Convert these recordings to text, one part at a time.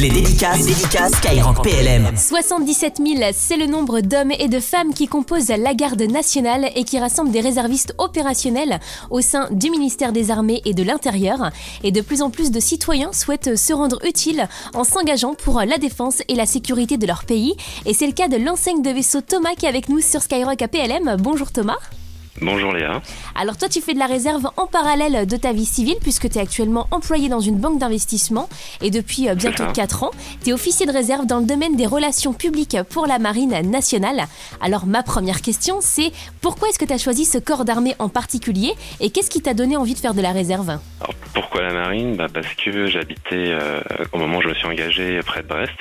Les dédicaces Skyrock PLM. 77 000, c'est le nombre d'hommes et de femmes qui composent la garde nationale et qui rassemblent des réservistes opérationnels au sein du ministère des Armées et de l'Intérieur. Et de plus en plus de citoyens souhaitent se rendre utiles en s'engageant pour la défense et la sécurité de leur pays. Et c'est le cas de l'enseigne de vaisseau Thomas qui est avec nous sur Skyrock à PLM. Bonjour Thomas. Bonjour Léa. Alors toi tu fais de la réserve en parallèle de ta vie civile puisque tu es actuellement employé dans une banque d'investissement. Et depuis euh, bientôt 4 ans, tu es officier de réserve dans le domaine des relations publiques pour la Marine nationale. Alors ma première question c'est pourquoi est-ce que tu as choisi ce corps d'armée en particulier et qu'est-ce qui t'a donné envie de faire de la réserve? Alors, Pourquoi la Marine? Bah Parce que j'habitais euh, au moment où je me suis engagé près de Brest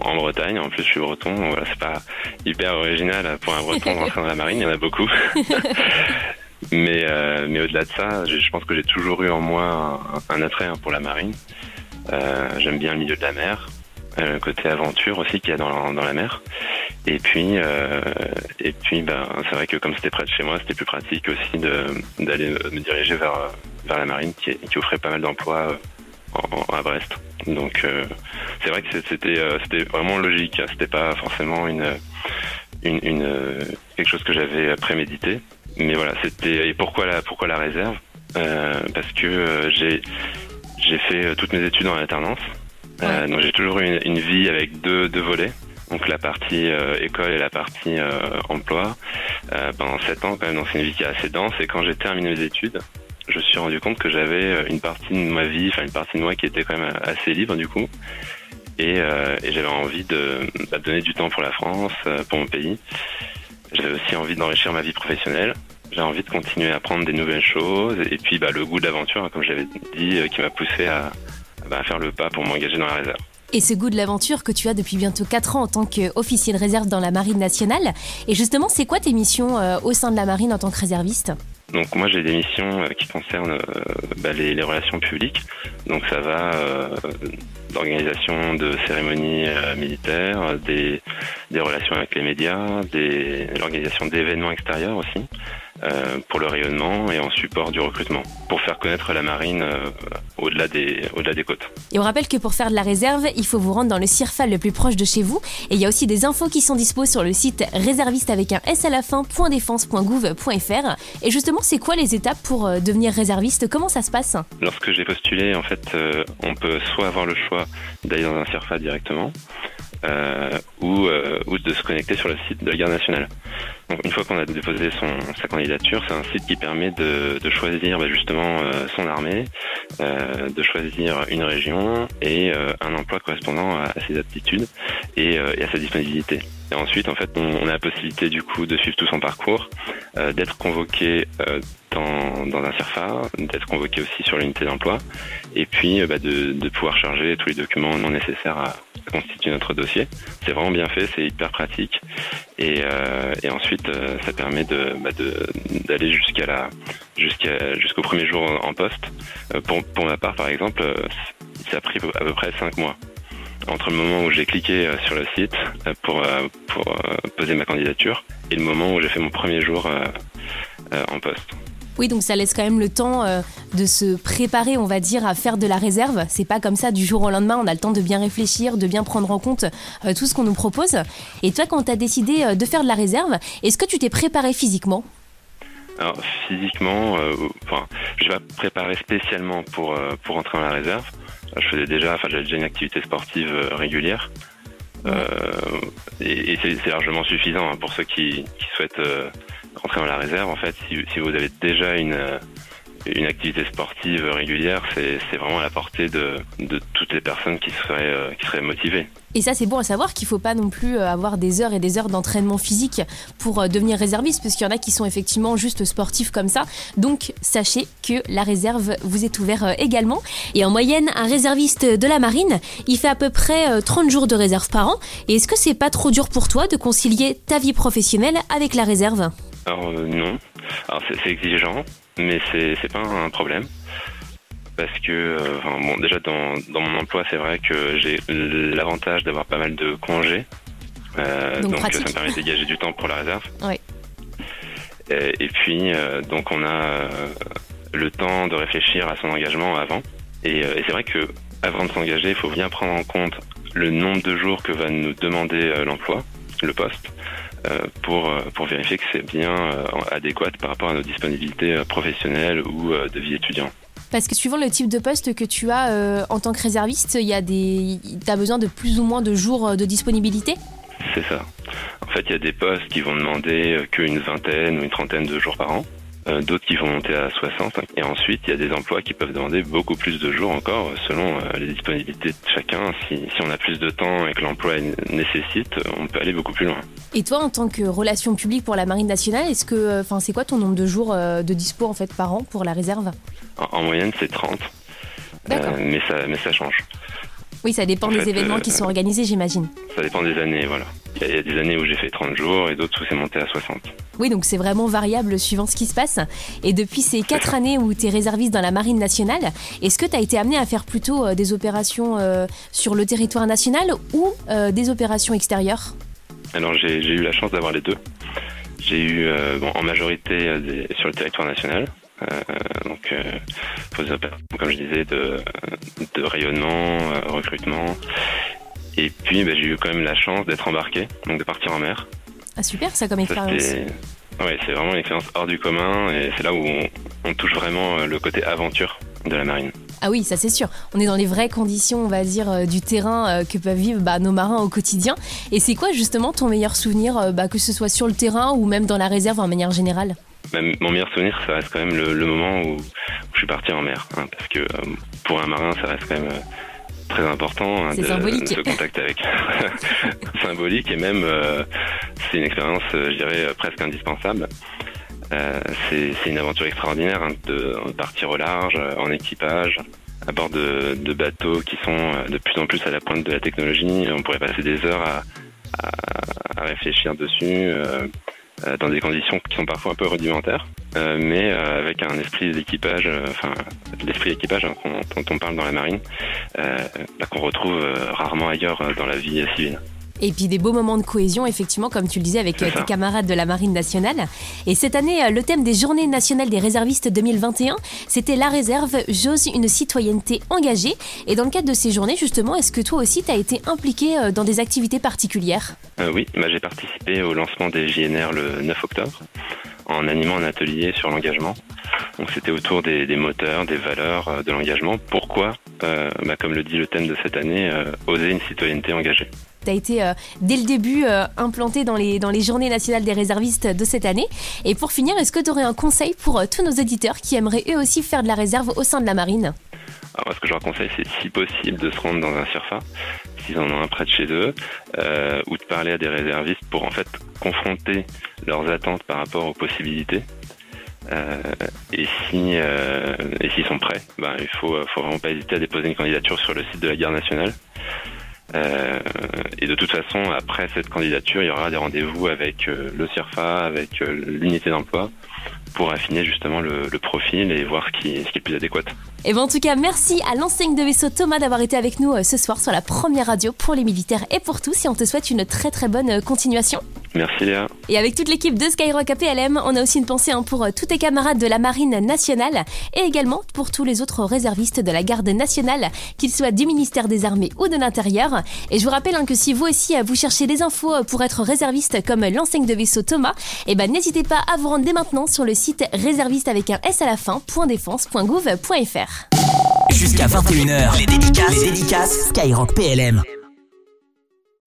en Bretagne. En plus, je suis breton, donc voilà, c'est pas hyper original pour un breton de rentrer dans la marine, il y en a beaucoup. mais euh, mais au-delà de ça, je, pense que j'ai toujours eu en moi un, un attrait hein, pour la marine. Euh, J'aime bien le milieu de la mer, euh, le côté aventure aussi qu'il y a dans la, dans la mer. Et puis, euh, et puis, ben, c'est vrai que comme c'était près de chez moi, c'était plus pratique aussi d'aller me diriger vers vers la marine, qui, qui offrait pas mal d'emplois en- à Brest. Donc, euh, c'est vrai que c'était euh, c'était vraiment logique. hein. C'était pas forcément une une, une euh, quelque chose que j'avais prémédité. Mais voilà, c'était et pourquoi la pourquoi la réserve? Euh, Parce que j'ai j'ai fait toutes mes études en alternance. Ouais. donc j'ai toujours eu une, une vie avec deux, deux volets. Donc la partie école et la partie emploi. Pendant sept ans quand même, donc c'est une vie qui est assez dense. Et quand j'ai terminé mes études, je me suis rendu compte que j'avais euh, une partie de ma vie, enfin une partie de moi qui était quand même assez libre du coup. Et, euh, j'avais envie de bah, donner du temps pour la France, euh, pour mon pays. J'avais aussi envie d'enrichir ma vie professionnelle. J'ai envie de continuer à apprendre des nouvelles choses. Et puis bah, le goût de l'aventure, hein, comme j'avais dit, qui m'a poussé à, bah, à faire le pas pour m'engager dans la réserve. Et ce goût de l'aventure que tu as depuis bientôt 4 ans en tant qu'officier de réserve dans la Marine nationale. Et justement, c'est quoi tes missions au sein de la Marine en tant que réserviste? Donc moi j'ai des missions euh, qui concernent euh, bah, les, les relations publiques. Donc ça va euh, d'organisation de cérémonies militaires, des, des relations avec les médias, l'organisation d'événements extérieurs aussi, pour le rayonnement et en support du recrutement, pour faire connaître la marine euh, au-delà des, au-delà des côtes. Et on rappelle que pour faire de la réserve, il faut vous rendre dans le CIRFAL le plus proche de chez vous. Et il y a aussi des infos qui sont dispo sur le site réserviste avec un S à la fin, .défense.gouv.fr. Et justement, c'est quoi les étapes pour euh, devenir réserviste? Comment ça se passe? Lorsque j'ai postulé, en fait, euh, on peut soit avoir le choix d'aller dans un CIRFA directement, euh, ou, euh, ou de se connecter sur le site de la Garde nationale. Donc, une fois qu'on a déposé son, sa candidature, c'est un site qui permet de, de choisir bah, justement euh, son armée, euh, de choisir une région et euh, un emploi correspondant à, à ses aptitudes et, euh, et à sa disponibilité. Et ensuite, en fait, on, on a la possibilité du coup de suivre tout son parcours, euh, d'être convoqué euh, dans, dans un CERFA, d'être convoqué aussi sur l'unité d'emploi, et puis euh, bah, de, de pouvoir charger tous les documents non nécessaires à, à constituer notre dossier. C'est vraiment bien fait, c'est hyper pratique, et, euh, ensuite euh, ça permet bah, d'aller jusqu'à la jusqu'à jusqu'au premier jour en poste. Euh, pour ma part, par exemple, ça a pris à peu près cinq mois entre le moment où j'ai cliqué sur le site pour, poser ma candidature et le moment où j'ai fait mon premier jour en poste. Oui, donc ça laisse quand même le temps euh, de se préparer, on va dire, à faire de la réserve. C'est pas comme ça du jour au lendemain, on a le temps de bien réfléchir, de bien prendre en compte euh, tout ce qu'on nous propose. Et toi, quand tu as décidé euh, de faire de la réserve, est-ce que tu t'es préparé physiquement? Alors physiquement, enfin, je vais préparer spécialement pour pour entrer dans la réserve. Je faisais déjà, enfin j'avais déjà une activité sportive régulière. Et c'est largement suffisant hein, pour ceux qui, souhaitent rentrer dans la réserve. En fait, si, vous avez déjà une euh, une activité sportive régulière, c'est vraiment à la portée de, de toutes les personnes qui seraient euh, qui seraient motivées. Et ça, c'est bon à savoir qu'il faut pas non plus euh, avoir des heures et des heures d'entraînement physique pour devenir réserviste, parce qu'il y en a qui sont effectivement juste sportifs comme ça. Donc, sachez que la réserve vous est ouverte également. Et en moyenne, un réserviste de la marine, il fait à peu près euh, 30 jours de réserve par an. Et est-ce que c'est pas trop dur pour toi de concilier ta vie professionnelle avec la réserve? Alors euh, non. Alors c'est exigeant, mais c'est pas un problème. Parce que, euh, enfin, bon, déjà dans, dans mon emploi, c'est vrai que j'ai l'avantage d'avoir pas mal de congés. Euh, Donc ça me permet de dégager du temps pour la réserve. Oui. Et, et puis, euh, donc on a euh, le temps de réfléchir à son engagement avant. Et, et c'est vrai que avant de s'engager, il faut bien prendre en compte le nombre de jours que va nous demander l'emploi, le poste, euh, pour, euh, pour vérifier que c'est bien adéquat par rapport à nos disponibilités professionnelles ou de vie étudiante. Parce que suivant le type de poste que tu as en tant que réserviste, il y a des, as besoin de plus ou moins de jours de disponibilité? C'est ça. En fait, il y a des postes qui vont demander qu'une vingtaine ou une trentaine de jours par an. Euh, d'autres qui vont monter à 60. Et ensuite, il y a des emplois qui peuvent demander beaucoup plus de jours encore, selon euh, les disponibilités de chacun. Si, si on a plus de temps et que l'emploi nécessite, on peut aller beaucoup plus loin. Et toi, en tant que relation publique pour la Marine nationale, est-ce que, euh, enfin, c'est quoi ton nombre de jours de dispo en fait par an pour la réserve? En, moyenne, c'est 30. mais ça, mais ça change. Oui, ça dépend des événements qui sont organisés, j'imagine. Ça dépend des années, voilà. Il y, a des années où j'ai fait 30 jours et d'autres où c'est monté à 60. Oui, donc c'est vraiment variable suivant ce qui se passe. Et depuis ces 4 années où tu es réserviste dans la Marine nationale, est-ce que tu as été amené à faire plutôt euh, des opérations euh, sur le territoire national ou euh, des opérations extérieures? Alors j'ai eu la chance d'avoir les deux. J'ai eu en majorité sur le territoire national, donc, comme je disais, de, de rayonnement, recrutement. Et puis, bah, j'ai eu quand même la chance d'être embarqué, donc de partir en mer. Ah, super, ça comme expérience. Oui, c'est vraiment une expérience hors du commun et c'est là où on, touche vraiment euh, le côté aventure de la marine. Ah oui, ça c'est sûr. On est dans les vraies conditions, on va dire, euh, du terrain euh, que peuvent vivre bah, nos marins au quotidien. Et c'est quoi justement ton meilleur souvenir, bah, que ce soit sur le terrain ou même dans la réserve en manière générale? Bah, Mon meilleur souvenir, ça reste quand même le, moment où, je suis parti en mer. Hein, parce que pour un marin, ça reste quand même très important hein, de, se contacter avec. symbolique et même euh, c'est une expérience, euh, je dirais, presque indispensable. Euh, c'est une aventure extraordinaire hein, de partir au large, en équipage, à bord de, de, bateaux qui sont de plus en plus à la pointe de la technologie. On pourrait passer des heures à, à, à réfléchir dessus. Euh, dans des conditions qui sont parfois un peu rudimentaires, euh, mais euh, avec un esprit d'équipage, enfin l'esprit d'équipage hein, dont on parle dans la marine, bah, qu'on retrouve rarement ailleurs dans la vie civile. Et puis des beaux moments de cohésion, effectivement, comme tu le disais, avec tes camarades de la Marine nationale. Et cette année, le thème des Journées nationales des réservistes 2021, c'était la réserve, j'ose une citoyenneté engagée. Et dans le cadre de ces journées, justement, est-ce que toi aussi, tu as été impliqué dans des activités particulières? Euh, Oui, bah, j'ai participé au lancement des JNR le 9 octobre en animant un atelier sur l'engagement. Donc c'était autour des, moteurs, des valeurs euh, de l'engagement. Pourquoi, euh, bah, comme le dit le thème de cette année, oser une citoyenneté engagée tu as été euh, dès le début euh, implanté dans les, dans les journées nationales des réservistes de cette année. Et pour finir, est-ce que tu aurais un conseil pour euh, tous nos auditeurs qui aimeraient eux aussi faire de la réserve au sein de la marine? Alors, ce que je leur conseille, c'est si possible de se rendre dans un surfa, s'ils en ont un près de chez eux, ou de parler à des réservistes pour en fait confronter leurs attentes par rapport aux possibilités. et si et s'ils sont prêts, ben, il faut, faut vraiment pas hésiter à déposer une candidature sur le site de la Garde nationale. Euh, et de toute façon, après cette candidature, il y aura des rendez-vous avec euh, le CIRFA, avec euh, l'unité d'emploi, pour affiner justement le, profil et voir ce qui, est le plus adéquat. Et bien en tout cas, merci à l'enseigne de vaisseau Thomas d'avoir été avec nous ce soir sur la première radio pour les militaires et pour tous. Et on te souhaite une très très bonne continuation. Merci Léa. Et avec toute l'équipe de Skyrock APLM, on a aussi une pensée hein, pour euh, tous tes camarades de la Marine nationale et également pour tous les autres réservistes de la Garde nationale, qu'ils soient du ministère des Armées ou de l'Intérieur. Et je vous rappelle hein, que si vous aussi vous cherchez des infos pour être réserviste comme l'enseigne de vaisseau Thomas, eh ben n'hésitez pas à vous rendre dès maintenant sur le site réserviste avec un S à la fin, .défense.gouv.fr. Jusqu'à 21h, les dédicaces, les dédicaces Skyrock PLM.